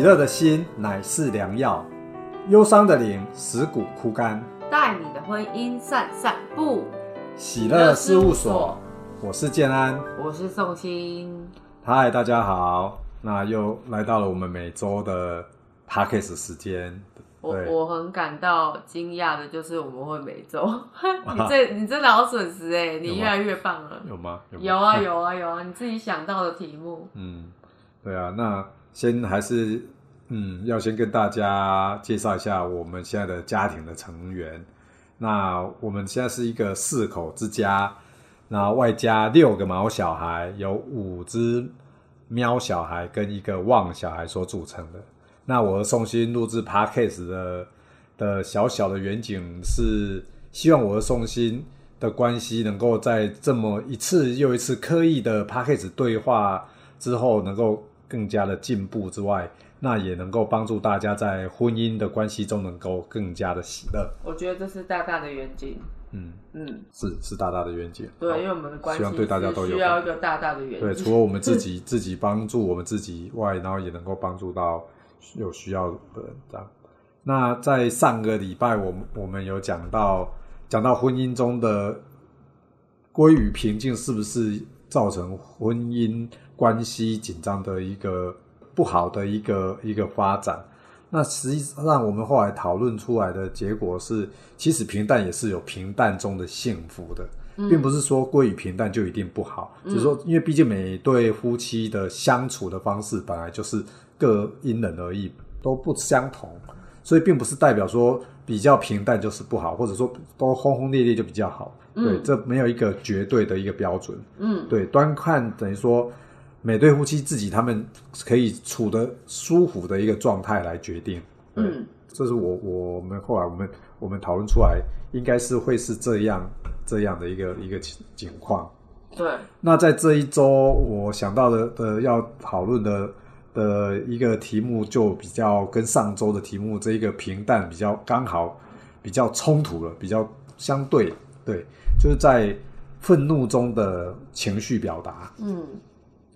喜乐的心乃是良药，忧伤的灵使骨枯干。带你的婚姻散散步。喜乐事务所，我是建安，我是宋鑫。嗨，大家好，那又来到了我们每周的 podcast 时间。我我很感到惊讶的就是我们会每周，你这你真的好损失哎，你越来越棒了。有吗？吗有啊有啊有啊，你自己想到的题目。嗯，对啊，那先还是嗯，要先跟大家介绍一下我们现在的家庭的成员。那我们现在是一个四口之家，那外加六个毛小孩，有五只喵小孩跟一个旺小孩所组成的。那我和宋鑫录制 podcast 的的小小的远景是，希望我和宋鑫的关系能够在这么一次又一次刻意的 podcast 对话之后，能够更加的进步之外，那也能够帮助大家在婚姻的关系中能够更加的喜乐。我觉得这是大大的远景。嗯，嗯，是是大大的愿景。好对，因为我们的关系希望对大家都有需要一个大大的远对，景。除了我们自己 自己帮助我们自己外，然后也能够帮助到有需要的人。这样，那在上个礼拜，我们我们有讲到讲到婚姻中的归于平静，是不是造成婚姻关系紧张的一个不好的一个一个发展？那实际上，我们后来讨论出来的结果是，其实平淡也是有平淡中的幸福的。并不是说归于平淡就一定不好，只是说，因为毕竟每对夫妻的相处的方式本来就是各因人而异，都不相同，所以并不是代表说比较平淡就是不好，或者说都轰轰烈烈就比较好。对，这没有一个绝对的一个标准。嗯，对，端看等于说每对夫妻自己他们可以处得舒服的一个状态来决定。嗯这是我我们后来我们我们讨论出来，应该是会是这样这样的一个一个情情况。对，那在这一周，我想到的的要讨论的的一个题目，就比较跟上周的题目这一个平淡比较刚好比较冲突了，比较相对对，就是在愤怒中的情绪表达。嗯，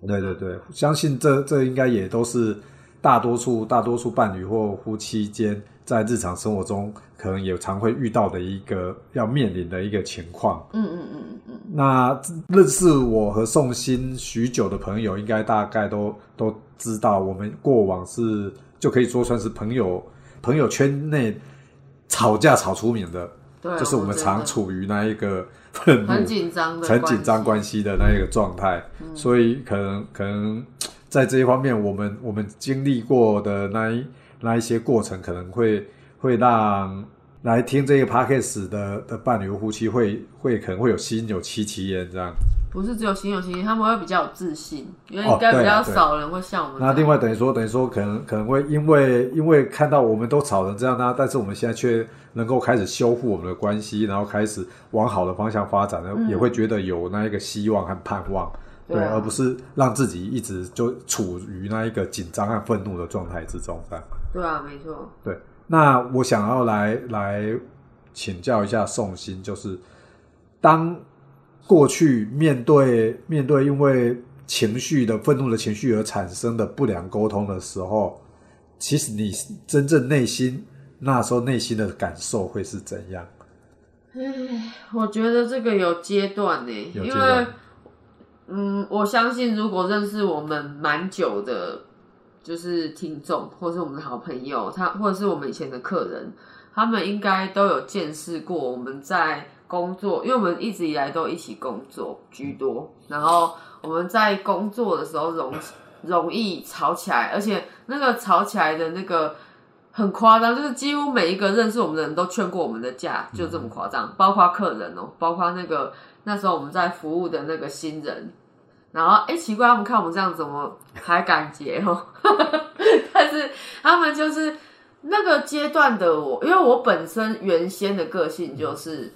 对对对，相信这这应该也都是大多数大多数伴侣或夫妻间在日常生活中可能也常会遇到的一个要面临的一个情况。嗯嗯嗯嗯嗯，那认识我和宋鑫许久的朋友，应该大概都都知道，我们过往是就可以说算是朋友朋友圈内吵架吵出名的，对，就是我们常处于那一个愤怒、很紧张的，很紧张关系的那一个状态，嗯。所以可能可能在这一方面，我们我们经历过的那一那一些过程，可能会会让来听这个 podcast 的的伴侣或夫妻会会可能会有心有戚戚焉这样。不是只有心有心，他们会比较有自信，因为哦应该比较少人会像我们。那另外等于说等于说可能可能会因为因为看到我们都吵成这样，那但是我们现在却能够开始修复我们的关系，然后开始往好的方向发展，也会觉得有那一个希望和盼望。对，而不是让自己一直就处于那一个紧张和愤怒的状态之中。这样，对啊，没错。对。那我想要来来请教一下宋鑫，就是当过去面对面对因为情绪的愤怒的情绪而产生的不良沟通的时候，其实你真正内心那时候内心的感受会是怎样？我觉得这个有阶段呢，因为嗯，我相信如果认识我们蛮久的，就是听众或是我们的好朋友，他或者是我们以前的客人，他们应该都有见识过我们在工作，因为我们一直以来都一起工作居多，然后我们在工作的时候容容易吵起来，而且那个吵起来的那个。很夸张，就是几乎每一个认识我们的人都劝过我们的架，就这么夸张，包括客人哦、包括那个那时候我们在服务的那个新人，然后哎、奇怪，他们看我们这样怎么还敢结哦？但是他们就是那个阶段的我，因为我本身原先的个性就是，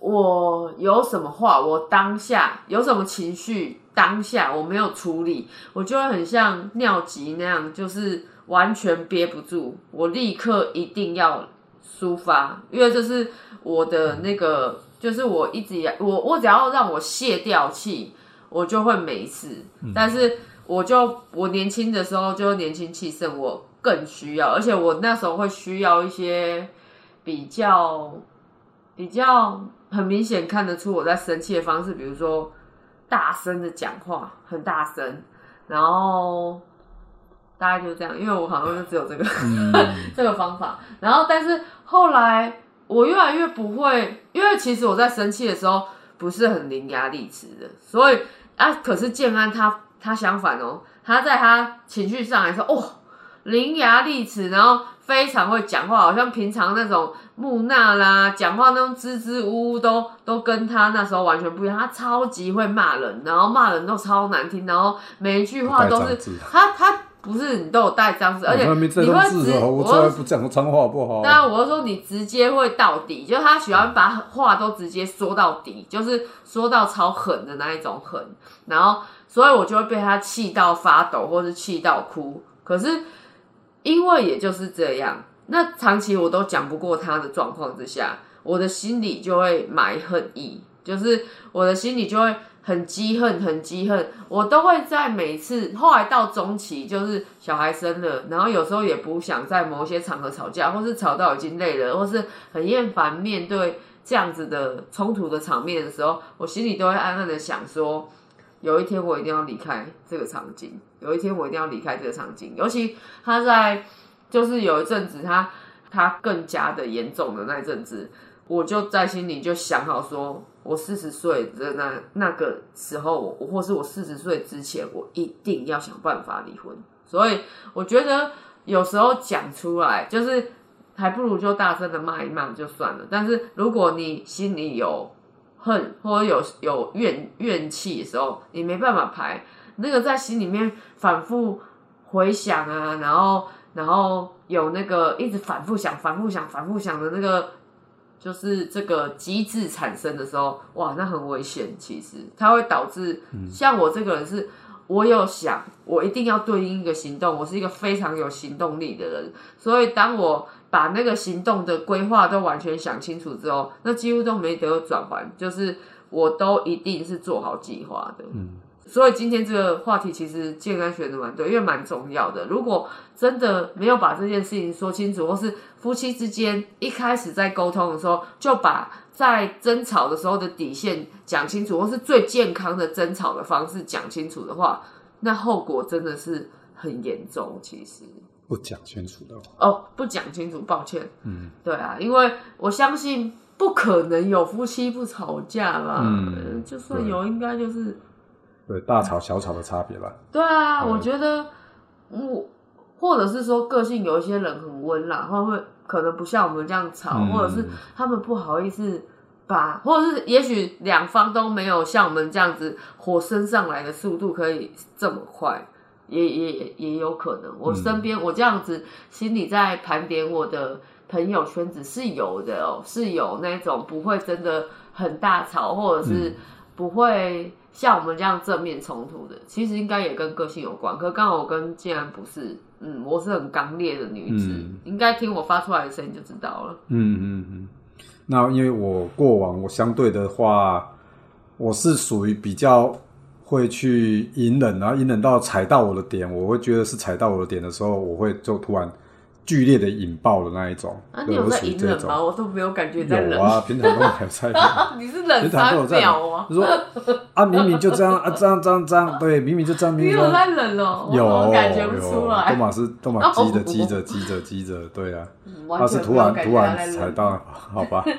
我有什么话，我当下有什么情绪，当下我没有处理，我就会很像尿急那样，就是完全憋不住，我立刻一定要抒发，因为这是我的那个，就是我一直我我只要让我泄掉气，我就会没事。但是我就我年轻的时候就年轻气盛，我更需要，而且我那时候会需要一些比较比较很明显看得出我在生气的方式，比如说大声的讲话，很大声，然后大概就这样，因为我好像就只有这个、这个方法。然后，但是后来我越来越不会，因为其实我在生气的时候不是很伶牙俐齿的，所以啊，可是建安他他相反哦，他在他情绪上来说，哦，伶牙俐齿，然后非常会讲话，好像平常那种木讷啦，讲话那种支支吾吾都都跟他那时候完全不一样。他超级会骂人，然后骂人都超难听，然后每一句话都是他他不是你都有带脏字，而且你会直我从来不讲脏话，不好。当然，我是说你直接会到底，就是他喜欢把话都直接说到底，就是说到超狠的那一种狠，然后所以我就会被他气到发抖，或是气到哭。可是因为也就是这样，那长期我都讲不过他的状况之下，我的心里就会埋恨意，就是我的心里就会很积恨，很积恨。我都会在每次后来到中期，就是小孩生了，然后有时候也不想在某些场合吵架，或是吵到已经累了，或是很厌烦面对这样子的冲突的场面的时候，我心里都会暗暗的想说。有一天我一定要离开这个场景，有一天我一定要离开这个场景。尤其他在就是有一阵子他他更加的严重的那一阵子，我就在心里就想好说，我四十岁的那那个时候，我或是我四十岁之前，我一定要想办法离婚。所以我觉得有时候讲出来，就是还不如就大声的骂一骂就算了。但是如果你心里有恨或者有有怨怨气的时候，你没办法排，那个在心里面反复回想啊，然后然后有那个一直反复想、反复想、反复想的那个，就是这个机制产生的时候，哇，那很危险。其实它会导致，像我这个人是。我有想，我一定要对应一个行动。我是一个非常有行动力的人，所以当我把那个行动的规划都完全想清楚之后，那几乎都没得转换，就是我都一定是做好计划的。嗯，所以今天这个话题其实建安选的蛮对，因为蛮重要的。如果真的没有把这件事情说清楚，或是夫妻之间一开始在沟通的时候就把在争吵的时候的底线讲清楚，或是最健康的争吵的方式讲清楚的话，那后果真的是很严重。其实不讲清楚的话，哦，不讲清楚，抱歉。嗯，对啊，因为我相信不可能有夫妻不吵架吧？嗯就算有，应该就是对大吵小吵的差别吧。对啊。我觉得我或者是说个性有一些人很温啦，会不会可能不像我们这样吵，嗯或者是他们不好意思把，或者是也许两方都没有像我们这样子火升上来的速度可以这么快，也也也也有可能。我身边、我这样子心里在盘点我的朋友圈子是有的哦，是有那种不会真的很大吵，或者是不会像我们这样正面冲突的。其实应该也跟个性有关，可刚好我跟既然不是，嗯，我是很刚烈的女子，嗯应该听我发出来的声音就知道了。嗯嗯嗯。那因为我过往我相对的话，我是属于比较会去隐忍，然后隐忍到踩到我的点，我会觉得是踩到我的点的时候，我会就突然剧烈的引爆的那一种。啊，你有在隐忍吗？我都没有感觉在忍。有啊，平常都没有在忍。你是忍平常都有三在秒说啊，明明就这样啊，这样这样这样，对，明明就这样，明明在忍哦，我有感觉不有，出来都。马是都马积着哦积着积着积着，对啊，他是突然突然踩到，好吧，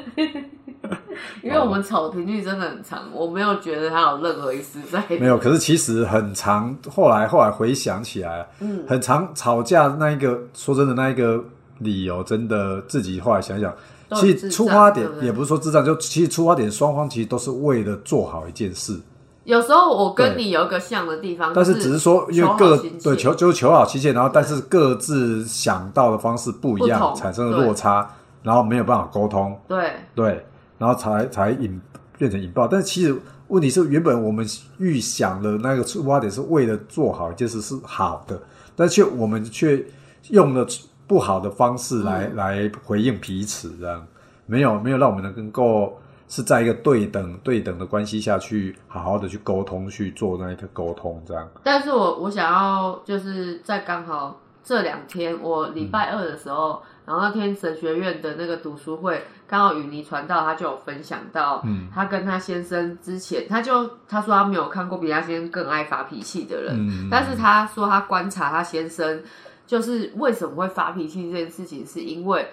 因为我们吵的频率真的很长，我没有觉得他有任何一丝在。没有。可是其实很长，后来后来回想起来，嗯，很长吵架那一个，说真的那一个理由，真的自己后来想想，其实出发点也不是说智障，就其实出发点双方其实都是为了做好一件事，有时候我跟你有一个像的地方，但是只是说因为各对求就是求好心切，然后但是各自想到的方式不一样，产生了落差，然后没有办法沟通，对。对，然后才才引变成引爆。但是其实问题是，原本我们预想的那个出发点是为了做好一件事是好的，但却我们却用了不好的方式来、嗯来回应彼此，这样没有没有让我们能够是在一个对等对等的关系下去好好的去沟通，去做那一个沟通，这样。但是我我想要就是在刚好这两天，我礼拜二的时候，然后那天神学院的那个读书会，刚好与你传道，他就有分享到，嗯。他跟他先生之前，他就他说他没有看过比他先生更爱发脾气的人，嗯。但是他说他观察他先生，就是为什么会发脾气这件事情，是因为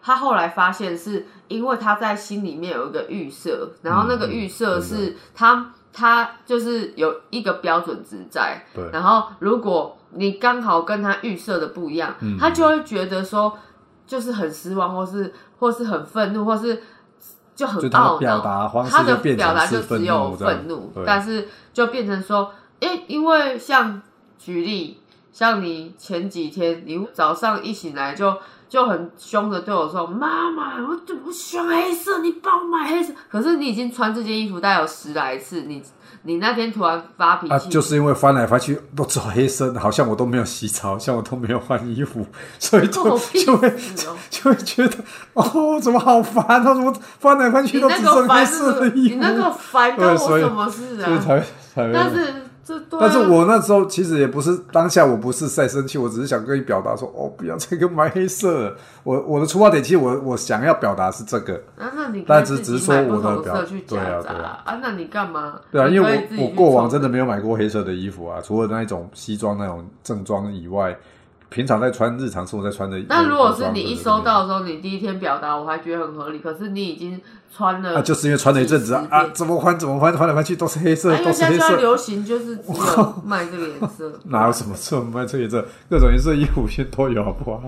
他后来发现是因为他在心里面有一个预设，然后那个预设是他他就是有一个标准值在，对。然后如果你刚好跟他预设的不一样，嗯。他就会觉得说就是很失望，或是或是很愤怒，或是就很懊恼。他的就表达就只有愤怒，但是就变成说，诶，因为像举例，像你前几天，你早上一醒来就就很凶的对我说：“妈妈，我我喜欢黑色，你帮我买黑色。”可是你已经穿这件衣服大概有十来次，你你那天突然发脾气，啊，就是因为翻来翻去都走黑色，好像我都没有洗澡，好像我都没有换衣服，所以就就会就会觉得哦，怎么好烦啊！怎么翻来翻去都只剩黑色的衣服？你那个烦跟我什么事啊？所以才才但是这对啊、但是我那时候其实也不是当下，我不是在生气，我只是想跟你表达说，哦，不要再给我买黑色了。我我的出发点，其实我我想要表达是这个，啊，那你但只只是说我的表色去夹对啊对啊啊，那你干嘛？对啊，因为我我过往真的没有买过黑色的衣服啊，除了那一种西装那种正装以外，平常在穿日常生活在穿的。那如果是你一收到的时候，你第一天表达，我还觉得很合理。可是你已经穿了啊，就是因为穿了一阵子啊啊，怎么换怎么换，换来换去都是黑色，啊都是黑色现在色。流行就是只有卖这个颜色，哪有什么这么卖这个颜色？各种颜色衣服现在都有，好不好？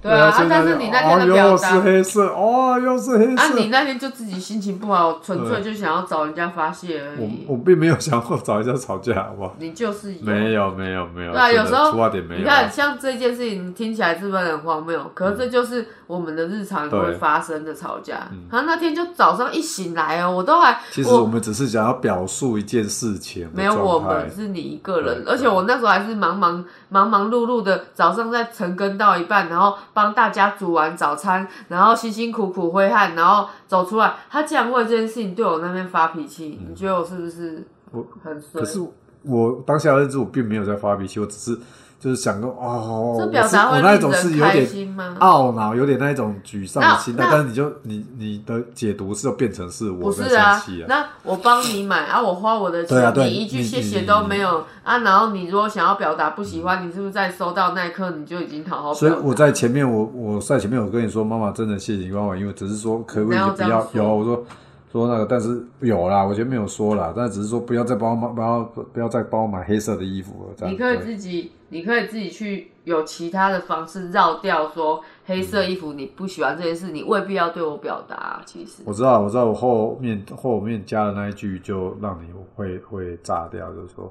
对啊，啊但是你那天的哦又是，黑色，哦，又是黑色。啊，你那天就自己心情不好，纯粹就想要找人家发泄而已。我我并没有想过找人家吵架，好不好？你就是有没有没有没有，对啊，有时候出发点没有啊。你看，像这件事情听起来是不是很荒谬？可是这就是我们的日常会对发生的吵架。他那天就早上一醒来哦，我都还其实我们只是想要表述一件事情的没有我们，是你一个人，而且我那时候还是忙忙忙忙碌碌的，早上在晨更到一半，然后帮大家煮完早餐，然后辛辛苦苦挥汗，然后走出来，他竟然为这件事情对我那边发脾气，你觉得我是不是我很衰可？是我当下的认知，我并没有在发脾气，我只是就是想说，哦，表达会我那一种是有点？懊恼，有点那一种沮丧的心态但是你就你你的解读是就变成是我在是啊生气，啊，那我帮你买啊，我花我的钱，你一句你谢谢都没有啊。然后你如果想要表达不喜欢，你是不是在收到那一刻你就已经好好？所以我在前面，我我在前面我跟你说，妈妈真的谢谢你妈妈，因为只是说可不可以不要不要这样说有我说说那个，但是有啦，我前面有说啦，但只是说不要再帮我买，不要不要再帮我买黑色的衣服了，这样你可以自己，你可以自己去有其他的方式绕掉说黑色衣服你不喜欢这件事，你未必要对我表达。其实我知道，我知道，我后面后面加的那一句就让你会 会炸掉，就是说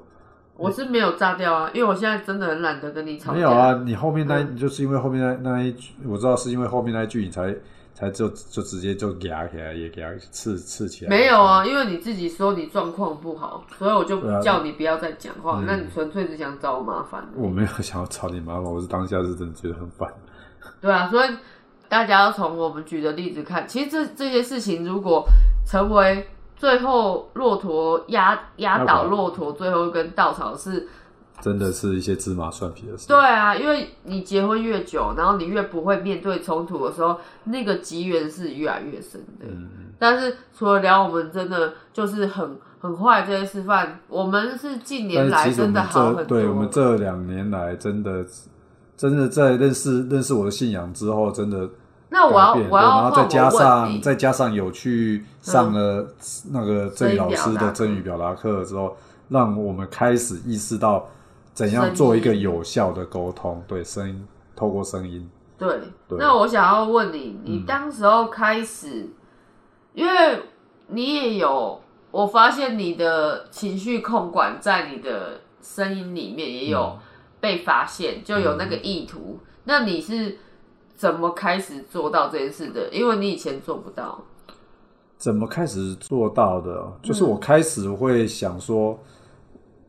我是没有炸掉啊，因为我现在真的很懒得跟你吵架。没有啊，你后面那一就是因为后面那那一句，我知道是因为后面那一句你才才就就直接就压起来，也给它刺刺起来。没有啊，因为你自己说你状况不好，所以我就叫你不要再讲话。嗯那你纯粹是想找我麻烦。我没有想要找你麻烦，我是当下是真的觉得很烦。对啊，所以大家要从我们举的例子看，其实这这些事情如果成为最后骆驼压压倒骆驼最后一根稻草是，真的是一些芝麻蒜皮的事。对啊，因为你结婚越久，然后你越不会面对冲突的时候，那个机缘是越来越深的。嗯，但是除了聊我们真的就是很很坏这些示范，我们是近年来真的好很多。对我们这两年来真的真的在认识认识我的信仰之后，真的那我要我要然后再加上再加上有去上了那个郑宇老师的声音表达真语表达课之后，让我们开始意识到怎样做一个有效的沟通，对声音透过声音，对，对那我想要问你，你当时候开始，因为你也有，我发现你的情绪控管在你的声音里面也有被发现，就有那个意图。那你是怎么开始做到这件事的？因为你以前做不到。怎么开始做到的？嗯就是我开始会想说，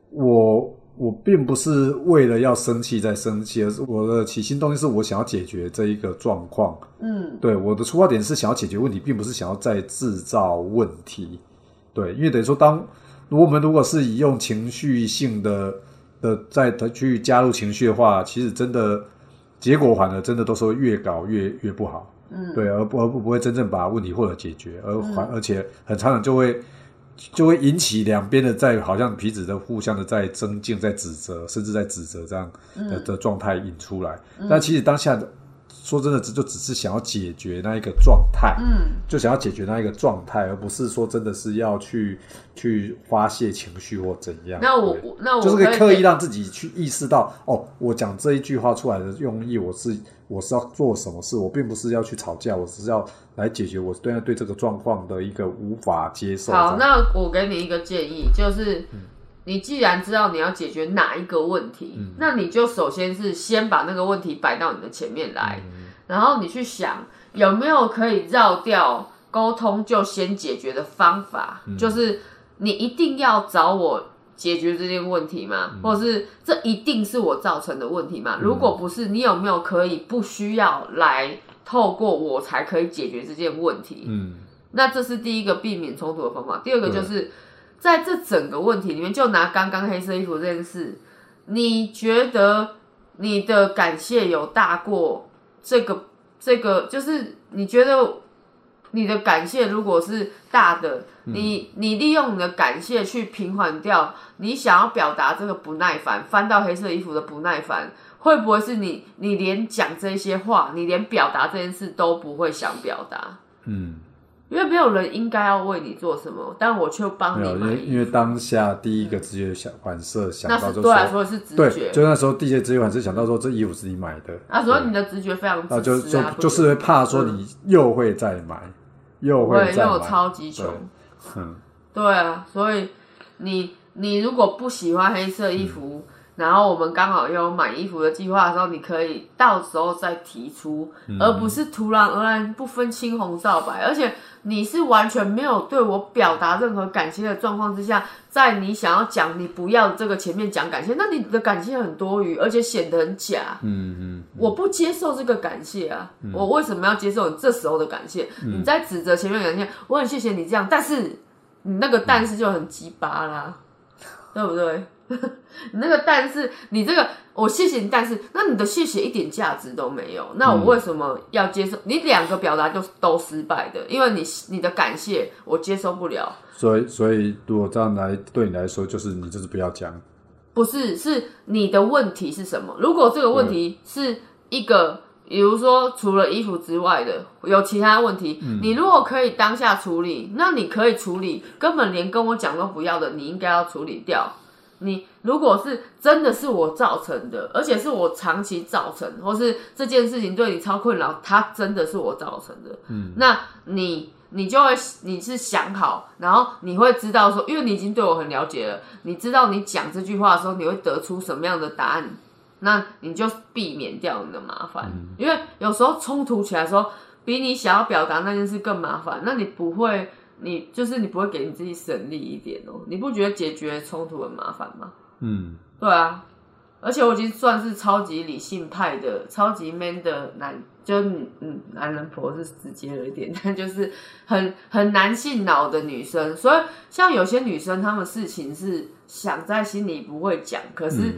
我我并不是为了要生气在生气，而是我的起心动念是我想要解决这一个状况。嗯，对，我的出发点是想要解决问题，并不是想要再制造问题。对，因为等于说，当如果我们如果是以用情绪性的的再去加入情绪的话，其实真的结果反而真的都是会越搞越越不好。嗯，对，而不而不不会真正把问题或者解决，而反、而且很常常就会就会引起两边的在好像彼此的互相的在增进、在指责，甚至在指责这样的的状态引出来。那其实当下的说真的，只就只是想要解决那一个状态，嗯，就想要解决那一个状态，而不是说真的是要去去发泄情绪或怎样。那我我那我就是刻意让自己去意识到，哦，我讲这一句话出来的用意，我是我是要做什么事，我并不是要去吵架，我只是要来解决我对对这个状况的一个无法接受。好，那我给你一个建议，就是你既然知道你要解决哪一个问题，那你就首先是先把那个问题摆到你的前面来，然后你去想有没有可以绕掉沟通就先解决的方法，就是你一定要找我。解决这件问题吗？或者是这一定是我造成的问题吗？如果不是，你有没有可以不需要来透过我才可以解决这件问题？嗯那这是第一个避免冲突的方法。第二个就是在这整个问题里面，就拿刚刚黑色衣服这件事，你觉得你的感谢有大过这个这个？就是你觉得你的感谢如果是大的，你你利用你的感谢去平缓掉你想要表达这个不耐烦，翻到黑色衣服的不耐烦。会不会是你？你连讲这些话，你连表达这件事都不会想表达？嗯，因为没有人应该要为你做什么，但我却帮没有，因你买衣服。为因为当下第一个直觉想反射想那到就是是对我来说，是直对，觉，就那时候第一个直觉反射想到说这衣服是你买的，那时候你的直觉非常啊，就就支持啊，就是。会怕说你又会再买，又会再买，因为我超级穷，嗯。对啊，所以你你如果不喜欢黑色衣服，然后我们刚好又有买衣服的计划的时候，你可以到时候再提出，而不是突然而然不分青红皂白，而且你是完全没有对我表达任何感谢的状况之下，在你想要讲你不要这个前面讲感谢，那你的感谢很多余，而且显得很假。嗯嗯，我不接受这个感谢啊！我为什么要接受你这时候的感谢？你在指责前面感谢，我很谢谢你这样，但是你那个但是就很鸡巴啦，对不对？你那个但是你这个我谢谢你，但是那你的谢谢一点价值都没有，那我为什么要接受？你两个表达就都失败的，因为你你的感谢我接受不了，所以所以如果这样来对你来说，就是你就是不要讲，不是，是你的问题是什么？如果这个问题是一个，比如说除了衣服之外的有其他问题，你如果可以当下处理，那你可以处理，根本连跟我讲都不要的，你应该要处理掉。你如果是真的是我造成的，而且是我长期造成，或是这件事情对你超困扰，它真的是我造成的，嗯，那你你就会你是想好，然后你会知道说，因为你已经对我很了解了，你知道你讲这句话的时候，你会得出什么样的答案，那你就避免掉你的麻烦，因为有时候冲突起来的时候，比你想要表达那件事更麻烦，那你不会。你就是你不会给你自己省力一点哦？你不觉得解决冲突很麻烦吗？嗯，对啊，而且我已经算是超级理性派的、超级 man 的男，就嗯，男人婆是直接了一点，但就是很很男性脑的女生。所以像有些女生，她们事情是想在心里不会讲，可是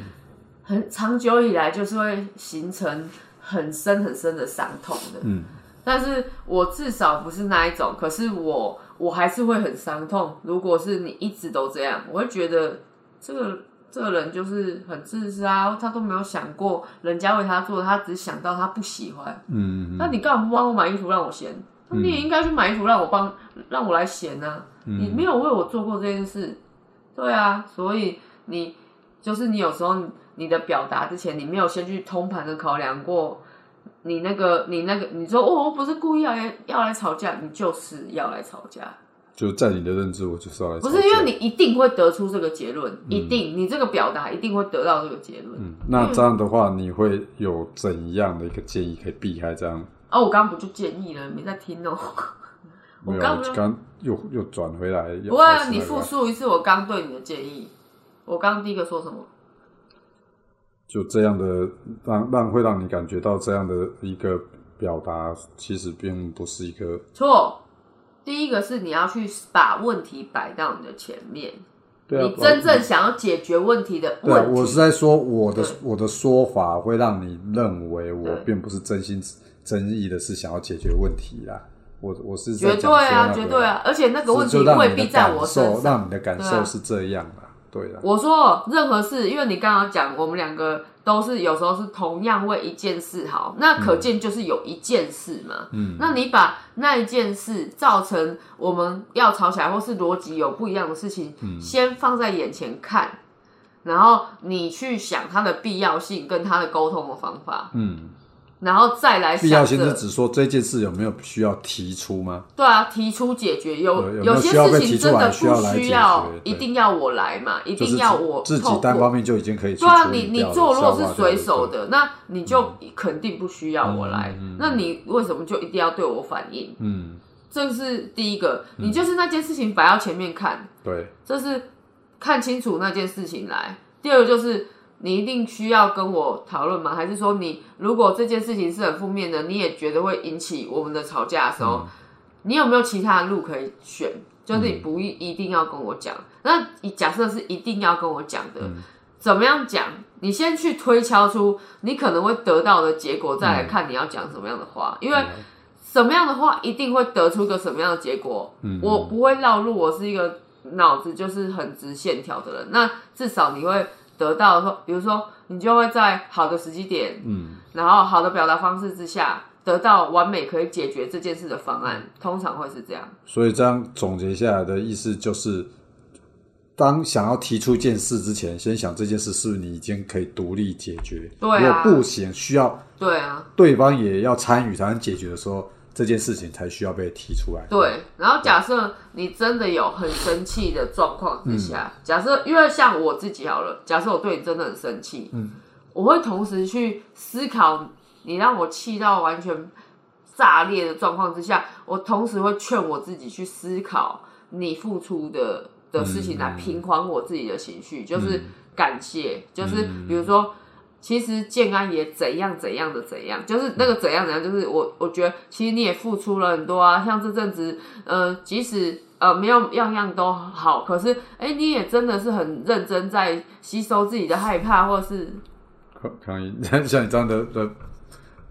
很长久以来就是会形成很深很深的伤痛的。嗯，但是我至少不是那一种，可是我我还是会很伤痛。如果是你一直都这样，我会觉得这个。这个人就是很自私啊，他都没有想过人家为他做，他只想到他不喜欢。嗯，那你干嘛不帮我买衣服让我嫌？那你也应该去买衣服让我帮，让我来嫌呢、你没有为我做过这件事，对啊，所以你就是你有时候你的表达之前，你没有先去通盘的考量过，你那个你那个你说哦，我不是故意要来要来吵架，你就是要来吵架。就在你的认知，我就是要来吵架。不是因为你一定会得出这个结论，一定你这个表达一定会得到这个结论。嗯，那这样的话，你会有怎样的一个建议可以避开这样？哦，我刚刚不就建议了，没在听哦。我，刚刚又又转回来。不会啊，你复述一次我刚对你的建议。我刚刚第一个说什么？就这样的让让会让你感觉到这样的一个表达，其实并不是一个错。第一个是你要去把问题摆到你的前面，对啊你真正想要解决问题的问题。我是在说我的我的说法会让你认为我并不是真心真意的是想要解决问题啦。我我是在绝对啊，绝对啊，而且那个问题未必在我感身上。让你的感受是这样啦。我说任何事，因为你刚刚讲，我们两个都是有时候是同样为一件事好，那可见就是有一件事嘛。嗯，那你把那一件事造成我们要吵起来，或是逻辑有不一样的事情，先放在眼前看，然后你去想它的必要性跟它的沟通的方法，嗯，然后再来必要性是想着指说这件事有没有需要提出吗？对啊，提出解决有有有没有些事情真的不需要一定要我来嘛，一定要我自己单方面就已经可以去对啊，你你做如果是随手的，那你就肯定不需要我来。那你为什么就一定要对我反应？嗯，这是第一个，你就是那件事情摆到前面看，对，这是看清楚那件事情来。第二个就是你一定需要跟我讨论吗？还是说你如果这件事情是很负面的，你也觉得会引起我们的吵架的时候，你有没有其他的路可以选？就是你不一一定要跟我讲。那你假设是一定要跟我讲的，怎么样讲？你先去推敲出你可能会得到的结果，再来看你要讲什么样的话，因为。什么样的话一定会得出个什么样的结果？我不会绕路，我是一个脑子就是很直线条的人。那至少你会得到说，比如说你就会在好的时机点，嗯，然后好的表达方式之下，得到完美可以解决这件事的方案，通常会是这样。所以这样总结下来的意思就是，当想要提出一件事之前，先想这件事是不是你已经可以独立解决。对啊如果不行，需要对啊，对方也要参与才能解决的时候，这件事情才需要被提出来。对。然后假设你真的有很生气的状况之下，假设因为像我自己好了，假设我对你真的很生气，嗯，我会同时去思考你让我气到完全炸裂的状况之下，我同时会劝我自己去思考你付出的的事情来平缓我自己的情绪，就是感谢，就是比如说。其实建安也怎样怎样的怎样，就是那个怎样怎样，就是我我觉得其实你也付出了很多啊，像这阵子，呃，即使呃没有样样都好，可是哎，你也真的是很认真在吸收自己的害怕，或是康康一，像你这样的的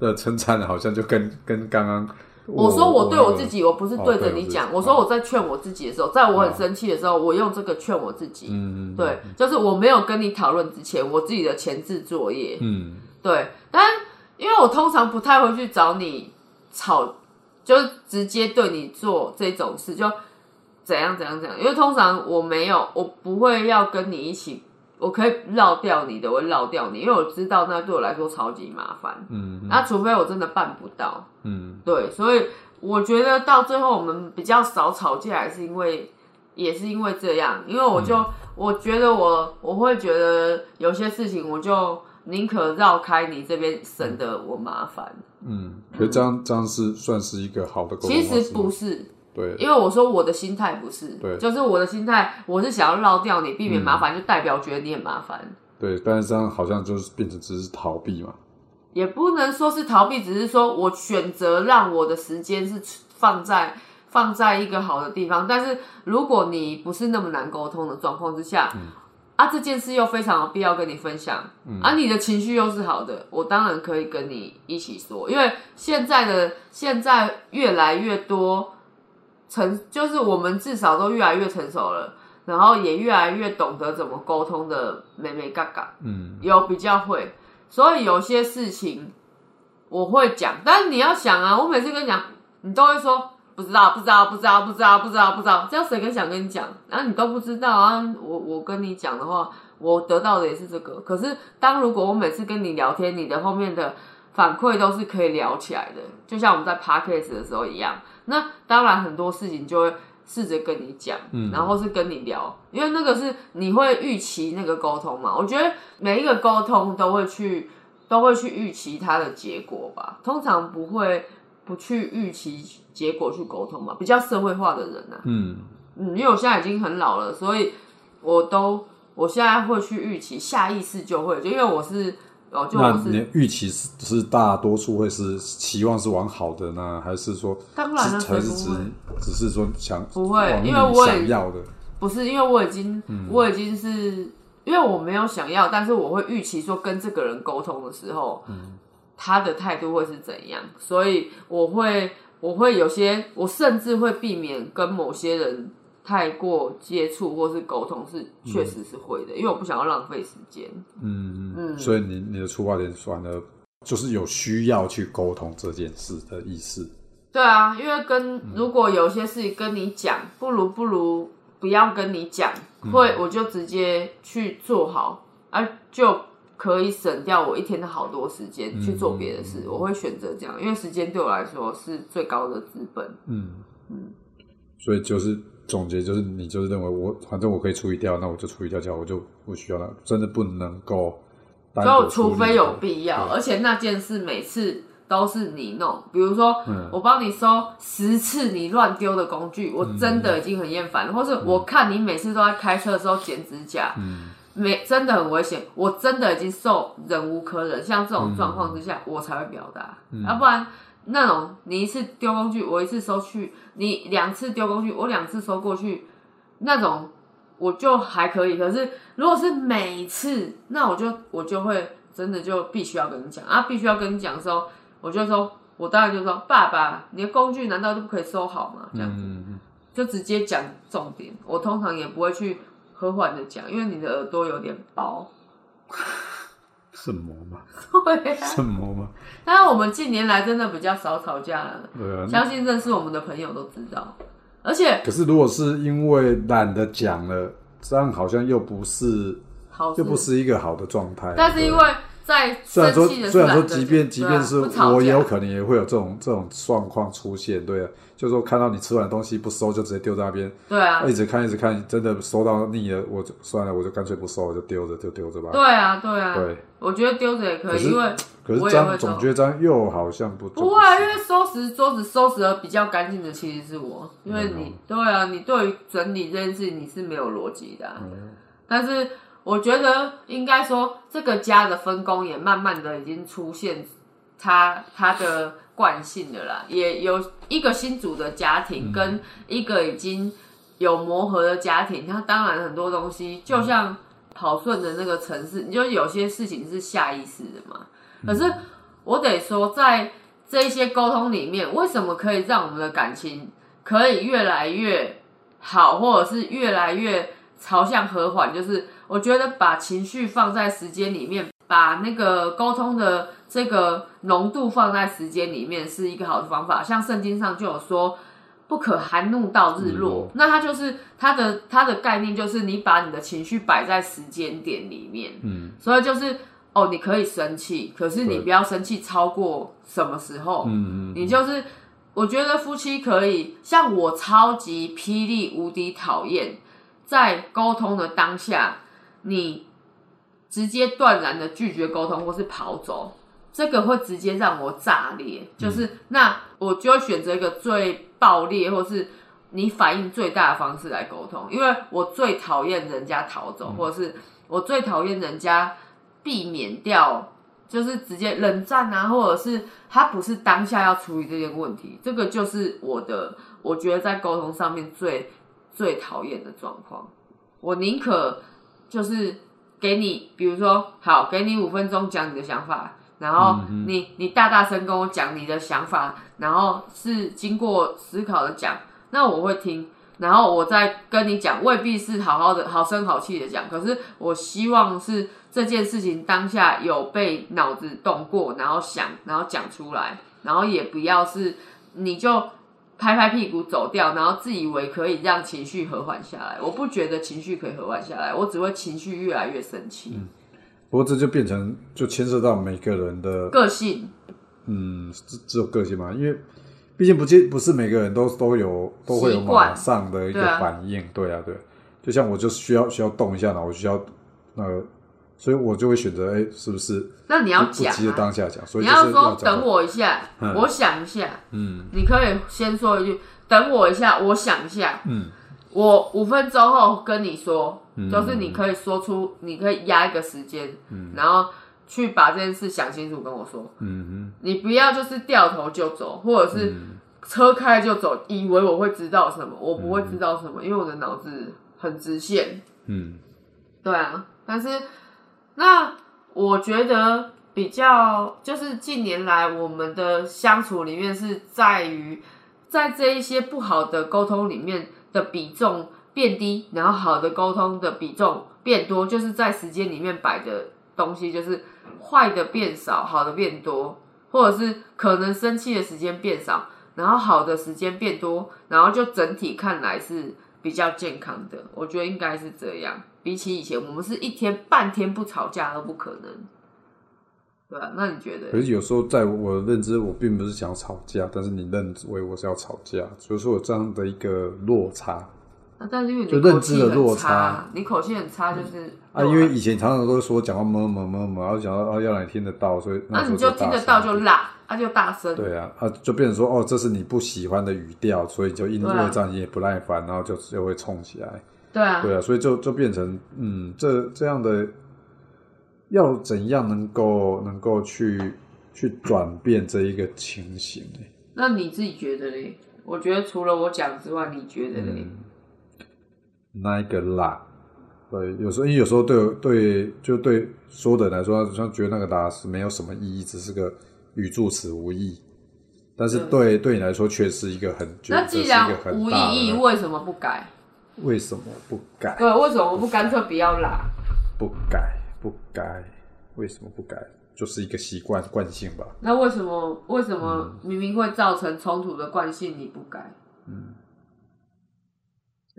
的称赞，好像就跟跟刚刚我说我对我自己，我不是对着你讲，我说我在劝我自己的时候，在我很生气的时候，我用这个劝我自己，嗯。对，就是我没有跟你讨论之前，我自己的前置作业，嗯。对，但因为我通常不太会去找你吵，就是直接对你做这种事，就怎样怎样怎样。因为通常我没有，我不会要跟你一起，我可以绕掉你的，我绕掉你，因为我知道那对我来说超级麻烦。嗯那除非我真的办不到，嗯对，所以我觉得到最后我们比较少吵架，还是因为也是因为这样，因为我就、我觉得我我会觉得有些事情我就宁可绕开你这边，省得我麻烦。嗯，可是这样这样是算是一个好的沟通其实不是，对，因为我说我的心态不是，对就是我的心态，我是想要绕掉你，避免麻烦，就代表觉得你很麻烦。对，但是这样好像就是变成只是逃避嘛。也不能说是逃避，只是说我选择让我的时间是放在放在一个好的地方。但是如果你不是那么难沟通的状况之下，啊，这件事又非常有必要跟你分享，啊，你的情绪又是好的，我当然可以跟你一起说，因为现在的现在越来越多成，就是我们至少都越来越成熟了。然后也越来越懂得怎么沟通的美美嘎嘎，嗯，有比较会，所以有些事情我会讲，但是你要想啊，我每次跟你讲，你都会说不知道，不知道，不知道，不知道，不知道，不知道，这样谁跟想跟你讲？然后你都不知道啊，我我跟你讲的话，我得到的也是这个。可是当如果我每次跟你聊天，你的后面的反馈都是可以聊起来的，就像我们在 podcast 的时候一样。那当然很多事情就会试着跟你讲，然后是跟你聊，因为那个是你会预期那个沟通嘛。我觉得每一个沟通都会去都会去预期它的结果吧，通常不会不去预期结果去沟通嘛，比较社会化的人啊。嗯嗯，因为我现在已经很老了，所以我都我现在会去预期，下意识就会，就因为我是哦，就那你的预期是是大多数会是期望是往好的呢，还是说当然了，是还是只谁不会？只是说想不会因为我想要的？不是，因为我已经，我已经是，因为我没有想要，但是我会预期说跟这个人沟通的时候，他的态度会是怎样，所以我会，我会有些，我甚至会避免跟某些人太过接触或是沟通，是确实是会的，因为我不想要浪费时间。嗯嗯，所以你你的出发点反而就是有需要去沟通这件事的意思。对啊，因为跟如果有些事情跟你讲，不如不如不要跟你讲，会我就直接去做好，啊就可以省掉我一天的好多时间去做别的事。我会选择这样，因为时间对我来说是最高的资本。嗯嗯，所以就是总结，就是你就是认为我反正我可以处理掉，那我就处理掉就好，我就不需要了，真的不能够。就除非有必要，而且那件事每次。都是你弄，比如说我帮你收十次你乱丢的工具，我真的已经很厌烦了。或是我看你每次都在开车的时候剪指甲，没真的很危险，我真的已经受忍无可忍。像这种状况之下，我才会表达，要不然那种你一次丢工具，我一次收去；你两次丢工具，我两次收过去，那种我就还可以。可是如果是每次，那我就我就会真的就必须要跟你讲啊，必须要跟你讲的时候。我就说，我当然就说，爸爸，你的工具难道就不可以收好吗？这样子，就直接讲重点。我通常也不会去和缓的讲，因为你的耳朵有点薄。什么嘛？对，什么嘛？但是我们近年来真的比较少吵架了。对啊，相信认识我们的朋友都知道。而且，可是如果是因为懒得讲了，这样好像又不是，好，又不是一个好的状态。但是因为。在虽然说，虽然说，即便即便是我，也有可能也会有这种这种状况出现。对啊，就是说看到你吃完东西不收，就直接丢在那边。对啊，一直看一直看，真的收到腻了，我就算了，我就干脆不收，我就丢着就丢着吧。对啊，对啊。对，我觉得丢着也可以，因为可是这样总觉得这样又好像不不会，因为收拾桌子收拾的比较干净的其实是我，因为你对啊，你对于整理这件事你是没有逻辑的，但是。我觉得应该说，这个家的分工也慢慢的已经出现，它它的惯性的啦。也有一个新组的家庭，跟一个已经有磨合的家庭，它当然很多东西，就像跑顺的那个城市，你就有些事情是下意识的嘛。可是我得说，在这一些沟通里面，为什么可以让我们的感情可以越来越好，或者是越来越朝向和缓，就是。我觉得把情绪放在时间里面，把那个沟通的这个浓度放在时间里面，是一个好的方法。像圣经上就有说，不可含怒到日落。那它就是它的它的概念，就是你把你的情绪摆在时间点里面。嗯，所以就是哦，你可以生气，可是你不要生气超过什么时候。嗯嗯，你就是我觉得夫妻可以，像我超级霹雳无敌讨厌在沟通的当下。你直接断然的拒绝沟通，或是跑走，这个会直接让我炸裂。就是那我就会选择一个最爆裂，或是你反应最大的方式来沟通，因为我最讨厌人家逃走，或者是我最讨厌人家避免掉，就是直接冷战啊，或者是他不是当下要处理这些问题，这个就是我的，我觉得在沟通上面最最讨厌的状况。我宁可。就是给你，比如说，好，给你五分钟讲你的想法，然后你你大大声跟我讲你的想法，然后是经过思考的讲，那我会听，然后我再跟你讲，未必是好好的好声好气的讲，可是我希望是这件事情当下有被脑子动过，然后想，然后讲出来，然后也不要是你就。拍拍屁股走掉，然后自以为可以让情绪和缓下来。我不觉得情绪可以和缓下来，我只会情绪越来越生气。嗯，不过这就变成就牵涉到每个人的个性。嗯，只只有个性嘛，因为毕竟不见不是每个人都都有都会有马上的一个反应。对啊，对，就像我就需要需要动一下脑，我需要那个。所以我就会选择，哎，是不是？那你要讲，急着当下讲，所以你要说等我一下，我想一下。嗯，你可以先说一句，等我一下，我想一下。嗯，我五分钟后跟你说，就是你可以说出，你可以压一个时间，嗯，然后去把这件事想清楚跟我说。嗯嗯，你不要就是掉头就走，或者是车开就走，以为我会知道什么，我不会知道什么，因为我的脑子。很直线。嗯对啊，但是那我觉得比较就是近年来我们的相处里面是在于在这一些不好的沟通里面的比重变低，然后好的沟通的比重变多，就是在时间里面摆的东西就是坏的变少，好的变多，或者是可能生气的时间变少，然后好的时间变多，然后就整体看来是比较健康的，我觉得应该是这样。比起以前，我们是一天半天不吵架都不可能，对啊？那你觉得？可是有时候在我的认知，我并不是想要吵架，但是你认为我是要吵架，所以说有这样的一个落差啊，但是因为你就认知的落差差，你口气很差，就是啊。因为以前常常都说讲话么么么么，然后讲到啊要让你听得到，所以那你就听得到就辣，啊就大声，对啊，啊就变成说哦，这是你不喜欢的语调，所以就因为这样你也不耐烦，然后就就会冲起来。对啊，对啊，所以就就变成嗯，这这样的要怎样能够能够去去转变这一个情形呢？那你自己觉得嘞？我觉得除了我讲之外，你觉得嘞？那一个啦，对，有时候因为有时候对我对就对说的人来说，好像觉得那个啦是没有什么意义，只是个语助词无意。但是对对你来说，却是一个很那既然无意义，为什么不改？为什么不改？对，为什么不干脆不要啦？不改不改？为什么不改？就是一个习惯惯性吧。那为什么为什么嗯明明会造成冲突的惯性你不改？嗯，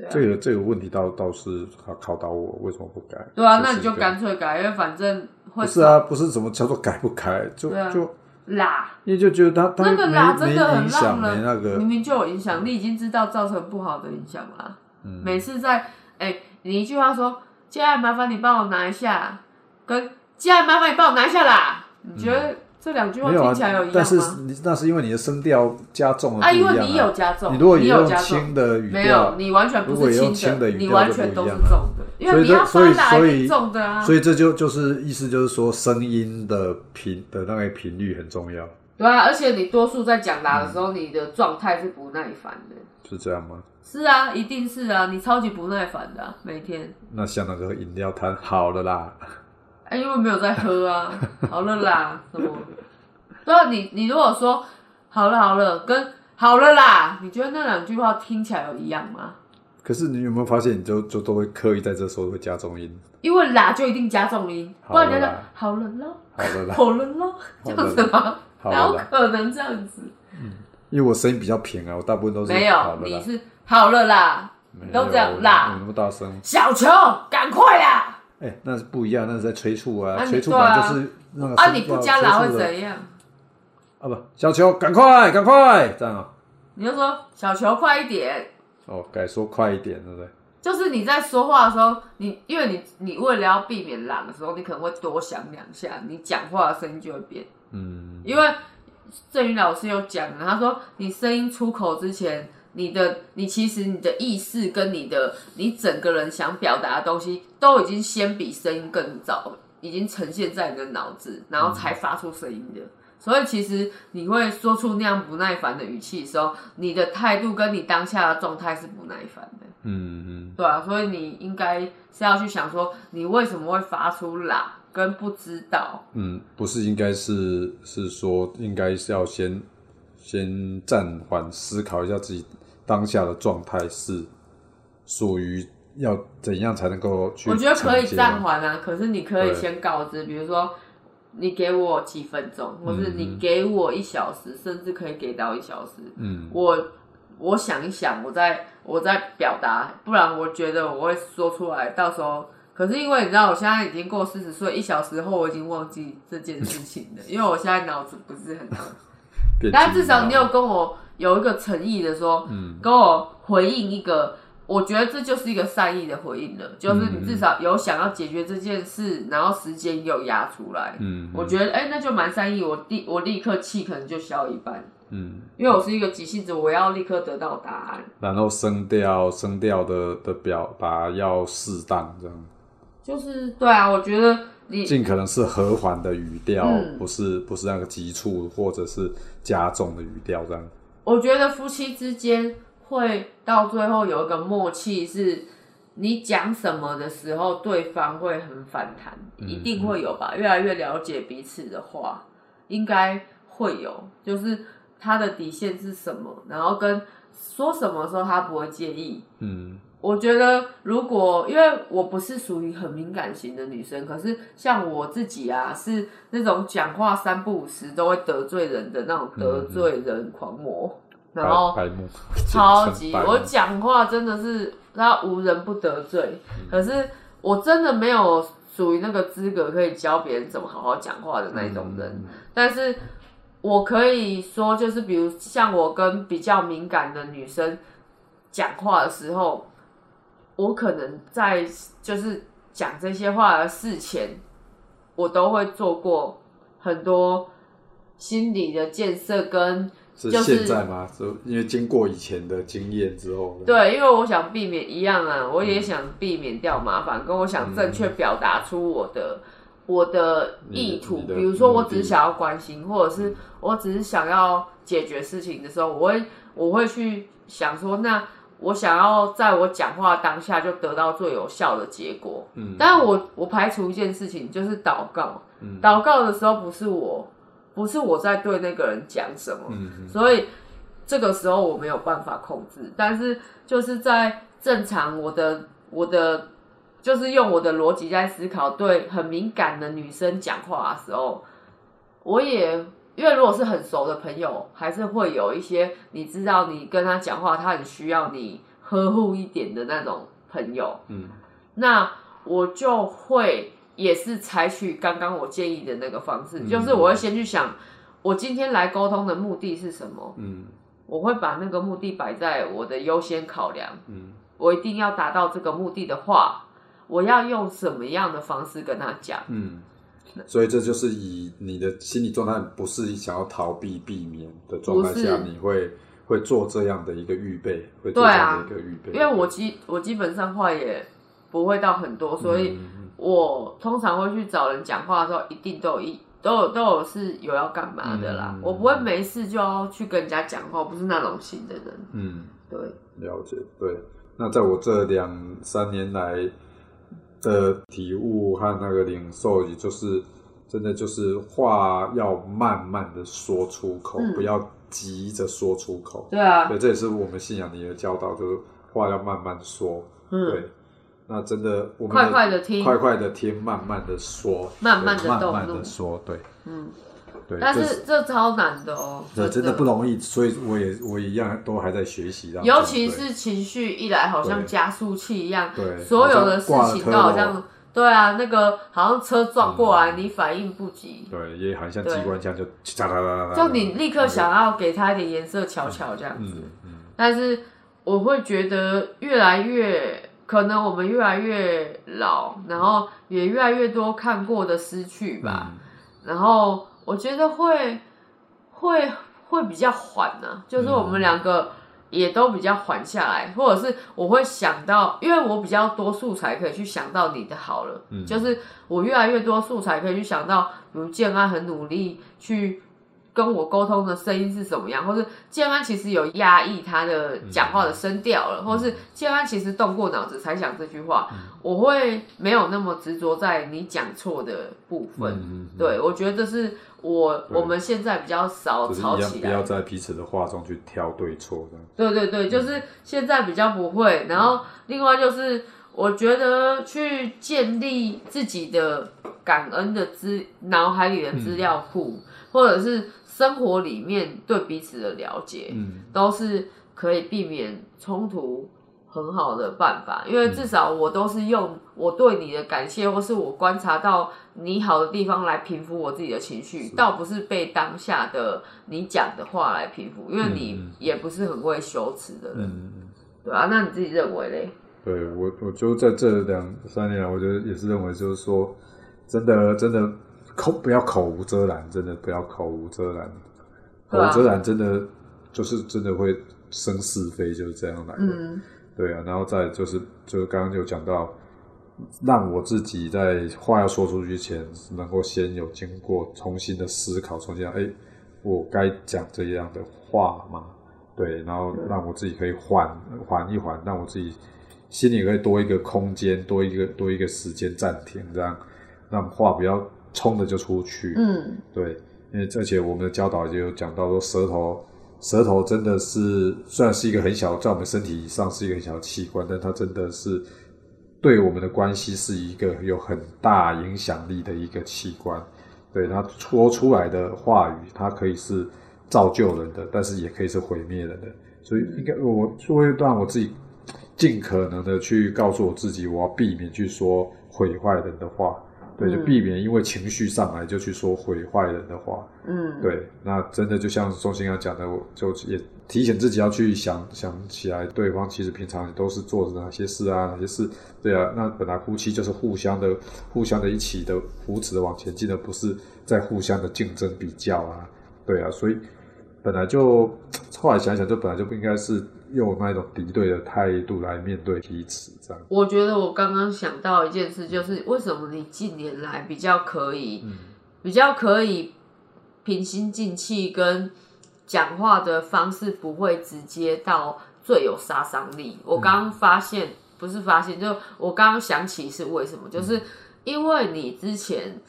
这个这个问题倒倒是考考倒我，为什么不改？对啊，那你就干脆改，因为反正会不是啊，不是怎么叫做改不改，就、啊就辣。因为就觉得他他那个没辣真的很没影响，让人那个明明就有影响，你已经知道造成不好的影响啦。嗯每次在哎、你一句话说“接下来麻烦你帮我拿一下”，跟“接下来麻烦你帮我拿一下啦”，你觉得这两句话听起来有一，样但是？你那是因为你的声调加重了啊，因为你有加重，你如果你用有，轻的语没有，调，你完全不如果是轻的语调就完全都是重的，因为你要这所以发所以重的啊。所以这就就是意思就是说声音的频的那个频率很重要，对啊，而且你多数在讲答的时嗯候，你的状态是不耐烦的。是这样吗？是啊，一定是啊，你超级不耐烦的啊、每天。那像那个饮料摊，好了啦，哎、因为没有在喝啊，好了啦，什么？对啊，你你如果说好了好了，跟好了啦，你觉得那两句话听起来有一样吗？可是你有没有发现，你就就都会刻意在这时候会加重音，因为啦就一定加重音，不然人家好了啦好了咯，好了啦，好了咯，这样子吗？哪有好了啦，可能这样子？因为我声音比较平啊，我大部分都是没有，你是好了啦，都这样我啦那么大声，小球，赶快啦！哎、那是不一样，那是在催促啊，啊催促对啊就是那个啊，你不加啦会怎样？啊不，小球赶快赶快这样啊，你就说小球快一点，哦改说快一点，对不对？就是你在说话的时候，你因为你你为了要避免懒的时候，你可能会多想两下，你讲话的声音就会变。嗯，因为郑宇老师有讲了，他说你声音出口之前，你的你其实你的意识跟你的你整个人想表达的东西，都已经先比声音更早，已经呈现在你的脑子，然后才发出声音的。所以其实你会说出那样不耐烦的语气的时候，你的态度跟你当下的状态是不耐烦的。嗯嗯，对啊，所以你应该是要去想说，你为什么会发出啦，跟不知道。嗯，不是应该是是说应该是要先先暂缓思考一下自己当下的状态是属于要怎样才能够去我觉得可以暂缓啊，可是你可以先告知，比如说你给我几分钟，或是你给我一小时，甚至可以给到一小时。嗯，我我想一想，我再我再表达，不然我觉得我会说出来，到时候。可是因为你知道，我现在已经过四十岁，一小时后我已经忘记这件事情了，因为我现在脑子不是很好 但至少你有跟我有一个诚意的说，嗯。跟我回应一个，我觉得这就是一个善意的回应了，就是嗯你至少有想要解决这件事，然后时间有压出来，嗯我觉得哎、那就蛮善意，我立我立刻气可能就消一半，嗯，因为我是一个急性子，我要立刻得到答案，然后声调声调的的表达要适当，这样。就是对啊，我觉得你尽可能是和缓的语调，嗯。不是不是那个急促或者是加重的语调这样。我觉得夫妻之间会到最后有一个默契是，你讲什么的时候，对方会很反弹，嗯一定会有吧？越来越了解彼此的话，应该会有，就是他的底线是什么，然后跟说什么时候他不会介意。嗯我觉得，如果因为我不是属于很敏感型的女生，可是像我自己啊，是那种讲话三不五时都会得罪人的那种得罪人狂魔，然后白白目，超级，我讲话真的是他无人不得罪，嗯。可是我真的没有属于那个资格可以教别人怎么好好讲话的那一种人。嗯。但是我可以说，就是比如像我跟比较敏感的女生讲话的时候，我可能在就是讲这些话的事前，我都会做过很多心理的建设跟是就是现在吗？是因为经过以前的经验之后，对，因为我想避免一样啊，我也想避免掉麻烦，跟我想正确表达出我的、我的意图。的比如说，我只是想要关心，或者是我只是想要解决事情的时候，我会我会去想说，那我想要在我讲话当下就得到最有效的结果。嗯，但是我我排除一件事情，就是祷告。祷告的时候不是我，不是我在对那个人讲什么，嗯所以这个时候我没有办法控制。但是就是在正常我的我的就是用我的逻辑在思考，对很敏感的女生讲话的时候，我也因为如果是很熟的朋友，还是会有一些你知道你跟他讲话，他很需要你呵护一点的那种朋友，嗯，那我就会也是采取刚刚我建议的那个方式，嗯。就是我会先去想，我今天来沟通的目的是什么，嗯。我会把那个目的摆在我的优先考量，嗯。我一定要达到这个目的的话，我要用什么样的方式跟他讲？嗯，所以这就是以你的心理状态不是想要逃避避免的状态下，你会会做这样的一个预备，会做这样的一个预备，因为我基我基本上话也不会到很多，所以嗯我通常会去找人讲话的时候，一定都有一都有都有是有要干嘛的啦。嗯我不会没事就要去跟人家讲话，我不是那种型的人。嗯。对，了解，对。那在我这两三年来的体悟和那个领受，也就是真的就是话要慢慢的说出口，嗯。不要急着说出口。对啊，对，这也是我们信仰里的教导，就是话要慢慢说。嗯，对，那真的我们快快的听，快快的听，慢慢的说，慢慢的慢慢的说，对，嗯，对。但是这超难的哦，这真的不容易，所以我也我一样都还在学习。尤其是情绪一来，好像加速器一样，对所有的事情都好好像对啊，那个好像车撞过来，你反应不及，对，也好像对机关枪就哒哒哒哒，就你立刻想要给他一点颜色瞧瞧这样子。嗯嗯但是我会觉得越来越，可能我们越来越老，然后也越来越多看过的失去吧。嗯然后我觉得会会会比较缓呢、就是我们两个也都比较缓下来，或者是我会想到，因为我比较多素材可以去想到你的好了，嗯就是我越来越多素材可以去想到，比如建安很努力去。跟我沟通的声音是什么样，或是建安其实有压抑他的讲话的声调了，或是建安其实动过脑子才讲这句话，我会没有那么执着在你讲错的部分。对，我觉得这是我我们现在比较少吵起来。不要在彼此的话中去挑对错这样。对对对，就是现在比较不会。然后另外就是，我觉得去建立自己的感恩的资脑海里的资料库，或者是生活里面对彼此的了解，嗯都是可以避免冲突很好的办法，因为至少我都是用我对你的感谢，或是我观察到你好的地方来平复我自己的情绪，倒不是被当下的你讲的话来平复，因为你也不是很会羞耻的人，嗯，对啊，那你自己认为嘞？对我，我就在这两三年来，我觉得也是认为，就是说，真的真的口不要口无遮拦，真的不要口无遮拦，口无遮拦真的就是真的会生是非，就是这样来的。嗯对啊，然后再就是就是刚刚有讲到，让我自己在话要说出去前，能够先有经过重新的思考，重新哎，我该讲这样的话吗？对，然后让我自己可以缓缓一缓，让我自己心里可以多一个空间，多一个多一个时间暂停，这样让话不要冲的就出去。嗯，对，因为而且我们的教导也有讲到说，舌头舌头真的是虽然是一个很小，在我们身体上是一个很小的器官，但它真的是对我们的关系是一个有很大影响力的一个器官。对它说出来的话语，它可以是造就人的，但是也可以是毁灭人的。所以应该我说一段我自己尽可能的去告诉我自己，我要避免去说毁坏人的话。对，就避免因为情绪上来就去说毁坏人的话。嗯，对，那真的就像钟心要讲的，我就也提醒自己要去想想起来，对方其实平常都是做着哪些事啊，哪些事。对啊，那本来夫妻就是互相的、互相的一起的扶持的往前进的，不是在互相的竞争比较啊。对啊，所以本来就后来想想，就本来就不应该是用那种敌对的态度来面对彼此这样。我觉得我刚刚想到一件事，就是为什么你近年来比较可以，比较可以平心静气，跟讲话的方式不会直接到最有杀伤力。我刚刚发现，不是发现，就我刚刚想起是为什么，就是因为你之前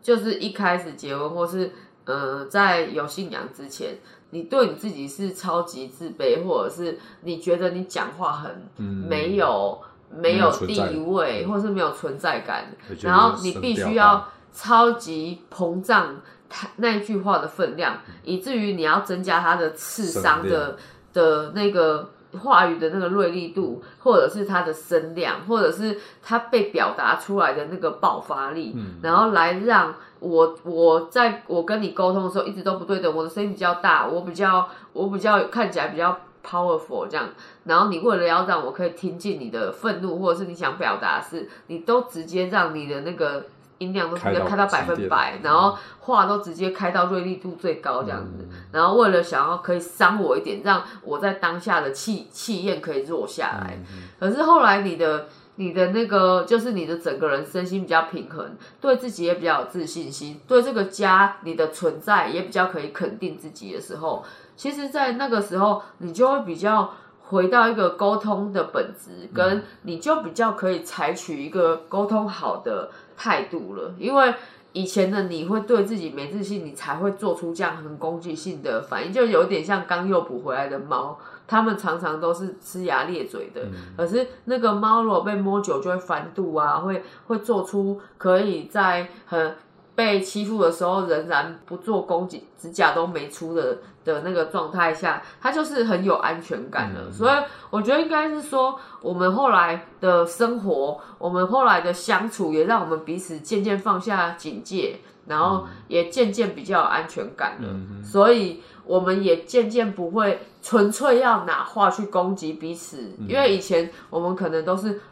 就是一开始结婚，或是呃在有信仰之前。你对你自己是超级自卑，或者是你觉得你讲话很没有没有地位，或是没有存在感，然后你必须要超级膨胀他那句话的分量，以至于你要增加他的刺伤的的那个话语的那个锐利度，或者是他的声量，或者是他被表达出来的那个爆发力，然后来让。我我在我跟你沟通的时候一直都不对等，我的声音比较大，我比较我比较看起来比较 powerful 这样，然后你为了要让我可以听进你的愤怒，或者是你想表达是，你都直接让你的那个音量都直接开到百分百，然后话都直接开到锐利度最高这样子，然后为了想要可以伤我一点，让我在当下的气气焰可以弱下来，可是后来你的。你的那个就是你的整个人身心比较平衡，对自己也比较有自信心，对这个家你的存在也比较可以肯定自己的时候，其实，在那个时候你就会比较回到一个沟通的本质，跟你就比较可以采取一个沟通好的态度了。因为以前的你会对自己没自信，你才会做出这样很攻击性的反应，就有点像刚诱捕回来的猫。它们常常都是呲牙咧嘴的，可是那个猫如果被摸久就会翻肚啊，会会做出可以在很被欺负的时候仍然不做攻击，指甲都没出的的那个状态下，他就是很有安全感的。所以我觉得应该是说，我们后来的生活，我们后来的相处，也让我们彼此渐渐放下警戒，然后也渐渐比较有安全感了。所以。我们也渐渐不会纯粹要拿话去攻击彼此，因为以前我们可能都是互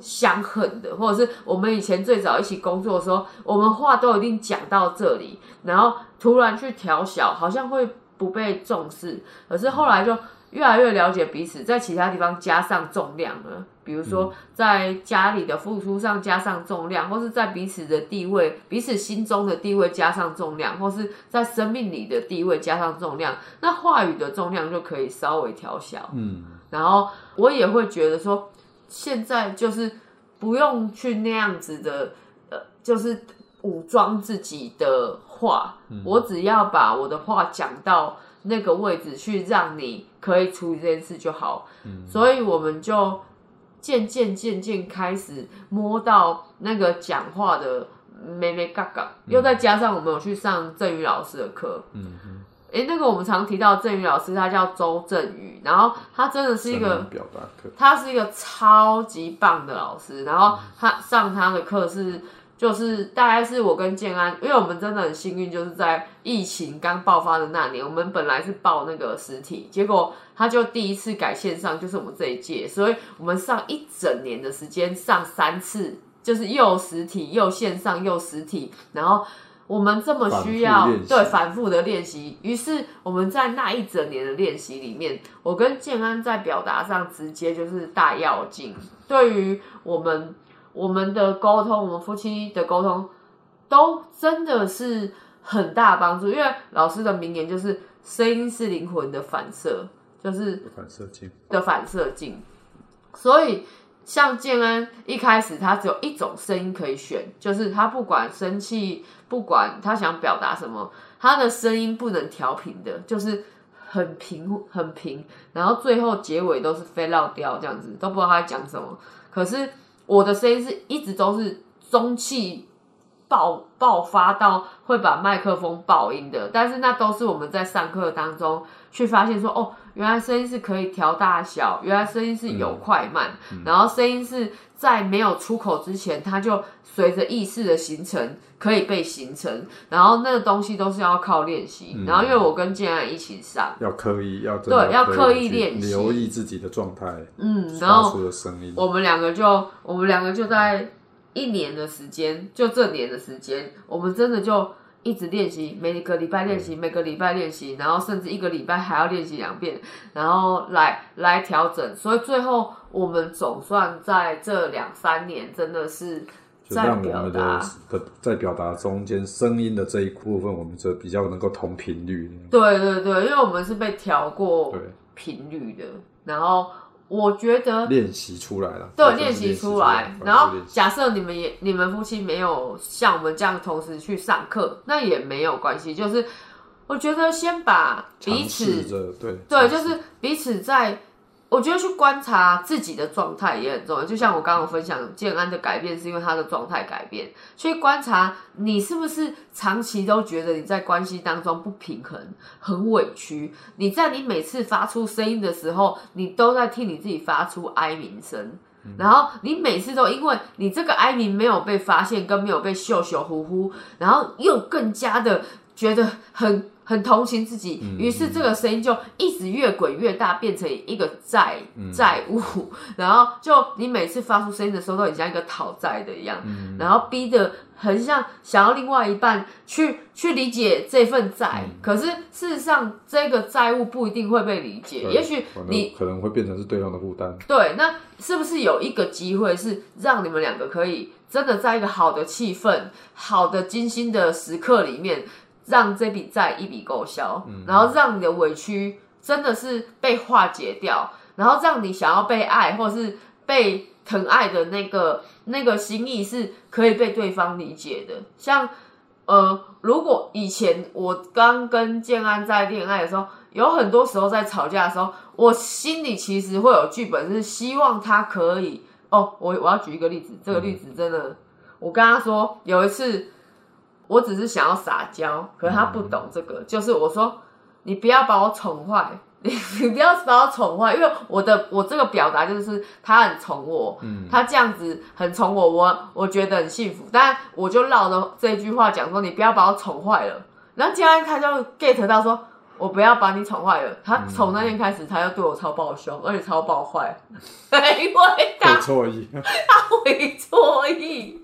相恨的，或者是我们以前最早一起工作的时候，我们话都已经讲到这里，然后突然去调小，好像会不被重视。可是后来就越来越了解彼此，在其他地方加上重量了。比如说，在家里的付出上加上重量，或是在彼此的地位、彼此心中的地位加上重量，或是在生命里的地位加上重量，那话语的重量就可以稍微调小。嗯，然后我也会觉得说，现在就是不用去那样子的，呃，就是武装自己的话，我只要把我的话讲到那个位置去，让你可以处理这件事就好。嗯，所以我们就。渐渐渐渐开始摸到那个讲话的咩咩嘎嘎，又再加上我们有去上郑宇老师的课，嗯嗯，哎，那个我们常提到郑宇老师，他叫周振宇，然后他真的是一个表达课，他是一个超级棒的老师，然后他上他的课是。就是大概是我跟建安，因为我们真的很幸运，就是在疫情刚爆发的那年，我们本来是报那个实体，结果他就第一次改线上，就是我们这一届，所以我们上一整年的时间上三次，就是又实体又线上又实体，然后我们这么需要对反复的练习，于是我们在那一整年的练习里面，我跟建安在表达上直接就是大要进，对于我们。我们的沟通，我们夫妻的沟通，都真的是很大帮助。因为老师的名言就是“声音是灵魂的反射”，就是反射镜的反射镜。所以像建安一开始他只有一种声音可以选，就是他不管生气，不管他想表达什么，他的声音不能调平的，就是很平很平，然后最后结尾都是飞绕掉这样子，都不知道他在讲什么。可是我的声音是一直都是中气爆爆发到会把麦克风爆音的，但是那都是我们在上课当中去发现说，哦，原来声音是可以调大小，原来声音是有快慢，然后声音是在没有出口之前，它就随着意识的形成可以被形成，然后那个东西都是要靠练习。然后因为我跟建安一起上，要刻意要对要刻意练习留意自己的状态，嗯，然后。我们两个就我们两个就在一年的时间，就这年的时间，我们真的就一直练习，每个礼拜练习，每个礼拜练习，然后甚至一个礼拜还要练习两遍，然后来来调整。所以最后我们总算在这两三年，真的是就在让我们表达的。的在表达中间声音的这一部分，我们就比较能够同频率。对对对，因为我们是被调过对，频率的，然后我觉得练习出来了。对，练习出出来。然后假设你们也你们夫妻没有像我们这样同时去上课，那也没有关系。就是我觉得先把彼此对对，就是彼此在，我觉得去观察自己的状态也很重要。就像我刚刚有分享，建安的改变是因为他的状态改变，去观察你是不是长期都觉得你在关系当中不平衡、很委屈。你在你每次发出声音的时候，你都在替你自己发出哀鸣声。然后你每次都因为你这个哀鸣没有被发现，跟没有被秀秀呼呼，然后又更加的觉得很很同情自己，于是这个声音就一直越滚越大，变成一个债债务，然后就你每次发出声音的时候，都很像一个讨债的一样，然后逼得很像想要另外一半去去理解这份债，可是事实上这个债务不一定会被理解，也许你可能会变成是对方的负担。对，那是不是有一个机会是让你们两个可以真的在一个好的气氛、好的精心的时刻里面，让这笔债一笔勾销，然后让你的委屈真的是被化解掉，然后让你想要被爱或是被疼爱的那个那个心意是可以被对方理解的，像。呃，如果以前我刚跟建安在恋爱的时候，有很多时候在吵架的时候，我心里其实会有剧本，是希望他可以。哦，我我要举一个例子，这个例子真的，我跟他说有一次，我只是想要撒娇，可是他不懂这个，就是我说你不要把我宠坏。你你不要把我宠坏，因为我的我这个表达就是他很宠我，他这样子很宠我，我我觉得很幸福。但我就绕着这句话讲说，你不要把我宠坏了。然后接下来他就 get 到说，我不要把你宠坏了。他从那天开始，他就对我超爆凶，而且超爆坏，因为他会错意他会错意，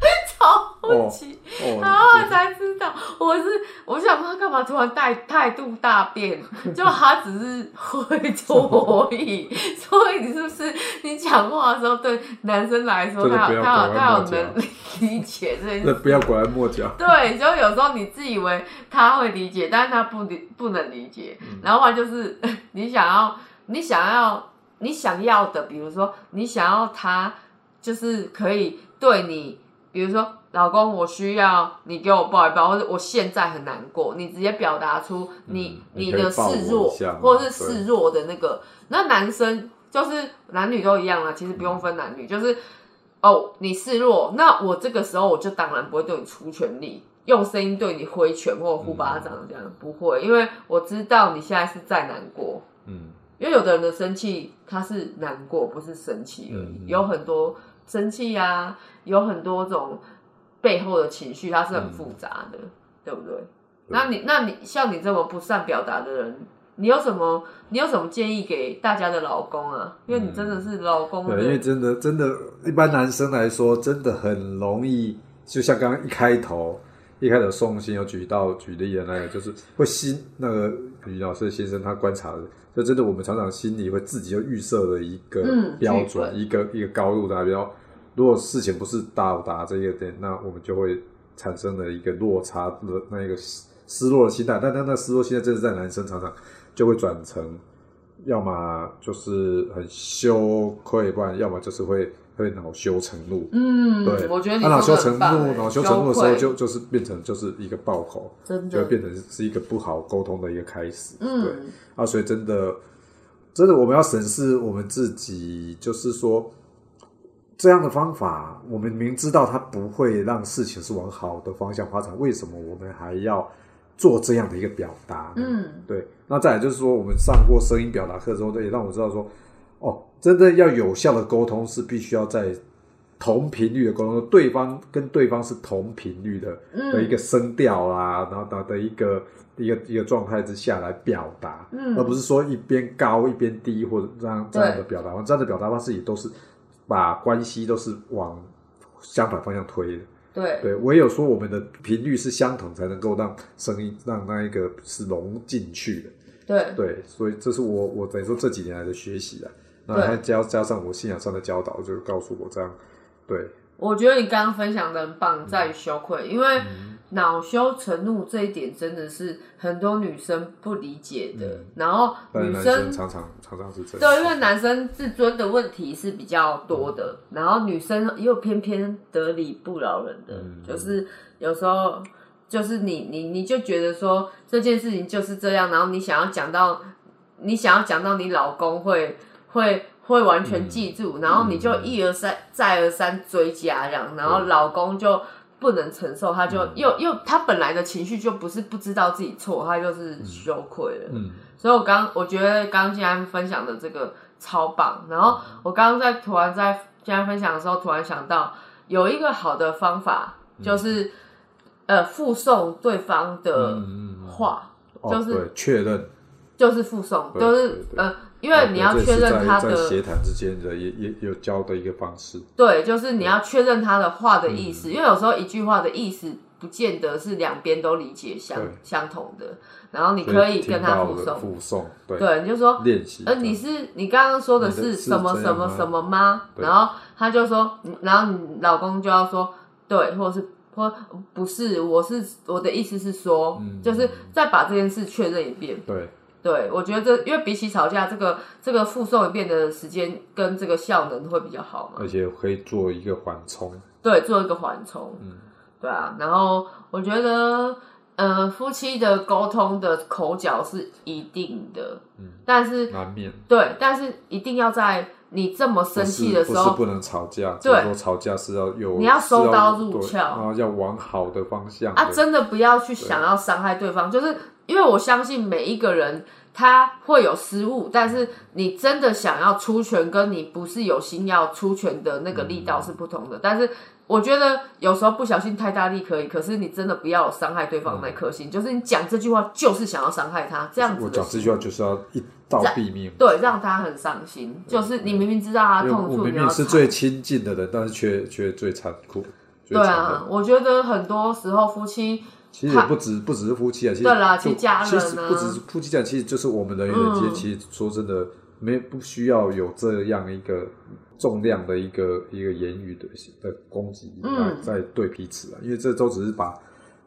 超哦级。哦，然后我才知道，我是我想说他干嘛突然态态度大变，就他只是会做而已，所以你是不是你讲话的时候对男生来说，他有他有他有能理解这件事。那不要拐弯抹角。对，就有时候你自以为他会理解，但是他不理不能理解，然后话就是你想要你想要你想要的，比如说你想要他就是可以对你，比如说老公，我需要你给我抱一抱，或者我现在很难过，你直接表达出你、嗯你你的示弱，或者是示弱的那个，那男生就是男女都一样啊，其实不用分男女，就是哦，你示弱，那我这个时候我就当然不会对你出全力，用声音对你挥拳或呼巴掌这样，不会，因为我知道你现在是在难过，嗯，因为有的人的生气他是难过，不是生气而已，嗯。有很多生气呀、有很多种背后的情绪，它是很复杂的，对不对？那你那你像你这么不善表达的人。你有什么？你有什么建议给大家的老公啊？因为你真的是老公的，对，因为真的真的，一般男生来说，真的很容易，就像刚刚一开头一开始宋鑫有举到举例的那个，就是会心那个于老师先生他观察的，就真的我们常常心里会自己就预设了一个标准，本一个一个高度达标。如果事情不是到达这个点，那我们就会产生了一个落差的那一个失失落的心态。但但那失落心态，真的在男生常常就会转成要么就是很羞愧，不然要么就是会会恼羞成怒。嗯，对，我觉得你那恼羞成怒，恼羞成怒的时候就就是变成就是一个爆口，真的，就会变成是一个不好沟通的一个开始。嗯对嗯，啊，所以真的真的我们要审视我们自己，就是说这样的方法，我们明知道它不会让事情是往好的方向发展，为什么我们还要做这样的一个表达呢？嗯，对，那再来就是说，我们上过声音表达课之后，也让我知道说，哦，真正要有效的沟通是必须要在同频率的沟通，对方跟对方是同频率的、嗯的一个声调啦，然后的的一个一个一个状态之下来表达，嗯而不是说一边高一边低或者这样这样的表达方，这样的表达方式也都是把关系都是往相反方向推的。对，对，唯有说我们的频率是相同，才能够让声音让那一个是融进去的。对，对，所以这是我我等于说这几年来的学习啊。那对。还加加上我信仰上的教导，就告诉我这样，对，我觉得你刚刚分享的很棒，在于羞愧，因为嗯。恼羞成怒这一点真的是很多女生不理解的嗯，然后女生生常常常常是这样。对，因为男生自尊的问题是比较多的，然后女生又偏偏得理不饶人的，嗯就是有时候就是你你你就觉得说这件事情就是这样，然后你想要讲到你想要讲到你老公会会会完全记住，然后你就一而三再而三追加这样，然后老公就。不能承受，他就又又他本来的情绪就不是不知道自己错，他就是羞愧了。嗯。所以我刚我觉得刚刚静安分享的这个超棒，然后我刚刚在突然在静安分享的时候，突然想到有一个好的方法，就是、呃附送对方的嗯嗯嗯话，哦，就是对，确认，就是附送，就是呃，因为你要确认他的协谈之间的也也有教的一个方式。对，就是你要确认他的话的意嗯思，因为有时候一句话的意思不见得是两边都理解相相同的，然后你可以跟他附送，附送，对，对，你就说练习。呃，你是你刚刚说的是什么什么什么吗？然后他就说，嗯然后你老公就要说对，或者是或不是，我是我的意思是说，嗯就是再把这件事确认一遍。对，对，我觉得这因为比起吵架，这个这个复诵一遍的时间跟这个效能会比较好嘛。而且可以做一个缓冲。对，做一个缓冲。嗯，对啊，然后我觉得，呃，夫妻的沟通的口角是一定的，嗯，但是难免。对，但是一定要在你这么生气的时候，不是不能吵架，对吵架是要有你要收刀入鞘然后要往好的方向啊，真的不要去想要伤害对方，就是因为我相信每一个人他会有失误，但是你真的想要出拳，跟你不是有心要出拳的那个力道是不同的。但是我觉得有时候不小心太大力可以，可是你真的不要有伤害对方那颗心，就是你讲这句话就是想要伤害他，这样子的我讲这句话就是要一刀毙命。对，让他很伤心。就是你明明知道他痛处，明明是最亲近的人，但是却却最残酷。对啊，，我觉得很多时候夫妻其实也不止不只是夫妻啊，其实对啦就其实家人啊其实不只是夫妻这样，其实就是我们人与人之间，嗯其实说真的，没不需要有这样一个重量的一个一个言语的的攻击来嗯在对彼此啊，因为这都只是把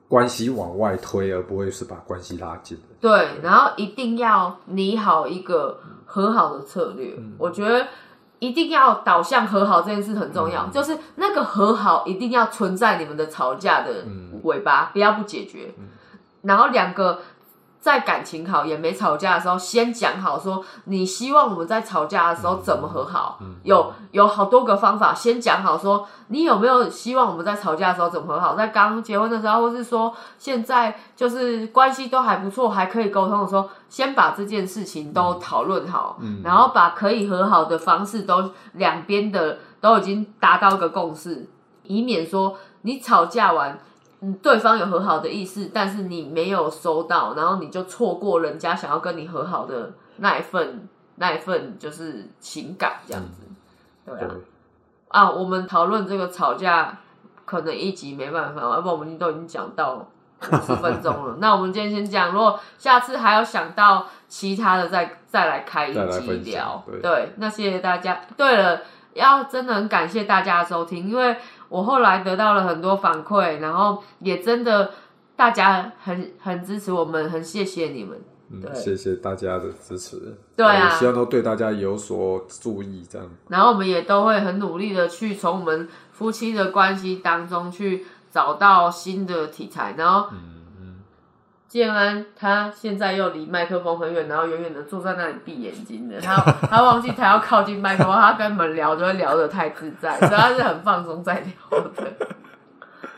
关系往外推，而不会是把关系拉近的。对，然后一定要拟好一个和好的策略。嗯我觉得一定要导向和好这件事很重要，嗯。就是那个和好一定要存在你们的吵架的嗯。尾巴，不要不解决。然后两个在感情好也没吵架的时候，先讲好说你希望我们在吵架的时候怎么和好。嗯有有好多个方法，先讲好说你有没有希望我们在吵架的时候怎么和好，在刚结婚的时候，或是说现在就是关系都还不错，还可以沟通的时候，先把这件事情都讨论好，然后把可以和好的方式都两边的都已经达到一个共识，以免说你吵架完。嗯，对方有和好的意思，但是你没有收到，然后你就错过人家想要跟你和好的那一份那一份就是情感这样子，对对啊。啊，我们讨论这个吵架，可能一集没办法，要不然我们都已经讲到五十分钟了。那我们今天先讲，如果下次还有想到其他的再，再来开一集聊。对那谢谢大家。对了，要真的很感谢大家的收听，因为我后来得到了很多反馈，然后也真的大家很很支持我们，很谢谢你们。嗯，对谢谢大家的支持。对啊希望都对大家有所注意，这样。然后我们也都会很努力的去从我们夫妻的关系当中去找到新的题材。然后，建安他现在又离麦克风很远，然后远远的坐在那里闭眼睛的，他他忘记他要靠近麦克风，他跟你们聊就会聊得太自在，所以他是很放松在聊的。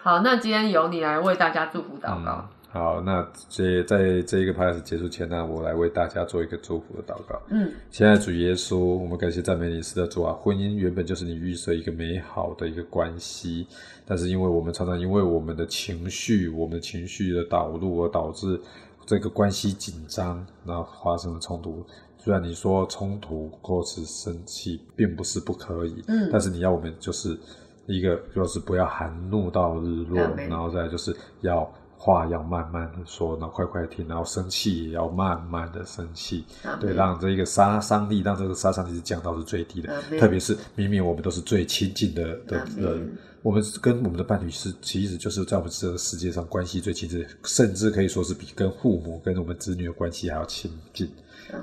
好，那今天由你来为大家祝福祷告。好，那这在这一个 p a s 结束前呢，我来为大家做一个祝福的祷告。嗯，现在主耶稣，我们感谢赞美你，是的主啊！婚姻原本就是你预设一个美好的一个关系，但是因为我们常常因为我们的情绪，我们的情绪的导入而导致这个关系紧张，然后发生了冲突。虽然你说冲突或是生气并不是不可以，嗯但是你要我们就是一个就是不要含怒到日落，然后再就是要话要慢慢的说，然后快快听，然后生气也要慢慢的生气对，让这个杀伤力，让这个杀伤力是降到是最低的。特别是明明我们都是最亲近的的人，我们跟我们的伴侣是其实就是在我们这个世界上关系最亲近，甚至可以说是比跟父母、跟我们子女的关系还要亲近。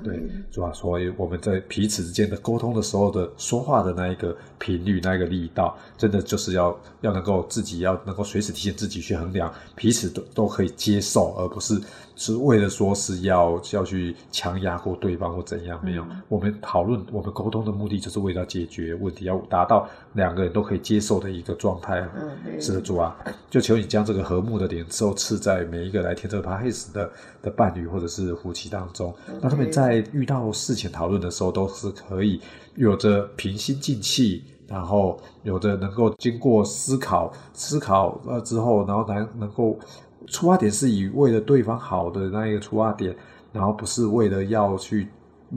对，主要所以我们在彼此之间的沟通的时候的说话的那一个频率、那一个力道，真的就是要要能够自己要能够随时提醒自己去衡量，彼此都都可以接受，而不是是为了说是要要去强压过对方或怎样。没有，我们讨论我们沟通的目的就是为了解决问题，要达到两个人都可以接受的一个状态。嗯是的，主啊，就求你将这个和睦的脸受赐在每一个来听这个 o d c 的的伴侣或者是夫妻当中，让他们在遇到事情讨论的时候，都是可以有着平心静气，然后有着能够经过思考思考呃之后，然后能能够出发点是以为了对方好的那一个出发点，然后不是为了要去。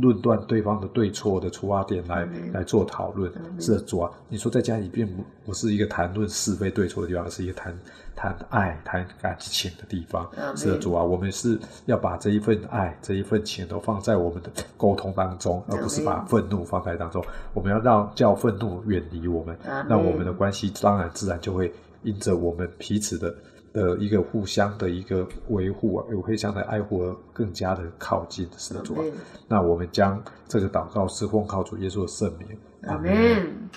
论断对方的对错的出发点来、来做讨论，是的，主啊，你说在家里并不不是一个谈论是非对错的地方，而是一个谈谈爱、谈感情的地方。是的，主啊，我们是要把这一份爱、这一份情都放在我们的沟通当中，而不是把愤怒放在当中。我们要让叫愤怒远离我们，那我们的关系当然自然就会因着我们彼此的。的一个互相的一个维护啊，有互相的爱护而更加的靠近，是的主啊。那我们将这个祷告是奉靠主耶稣的圣名，阿门。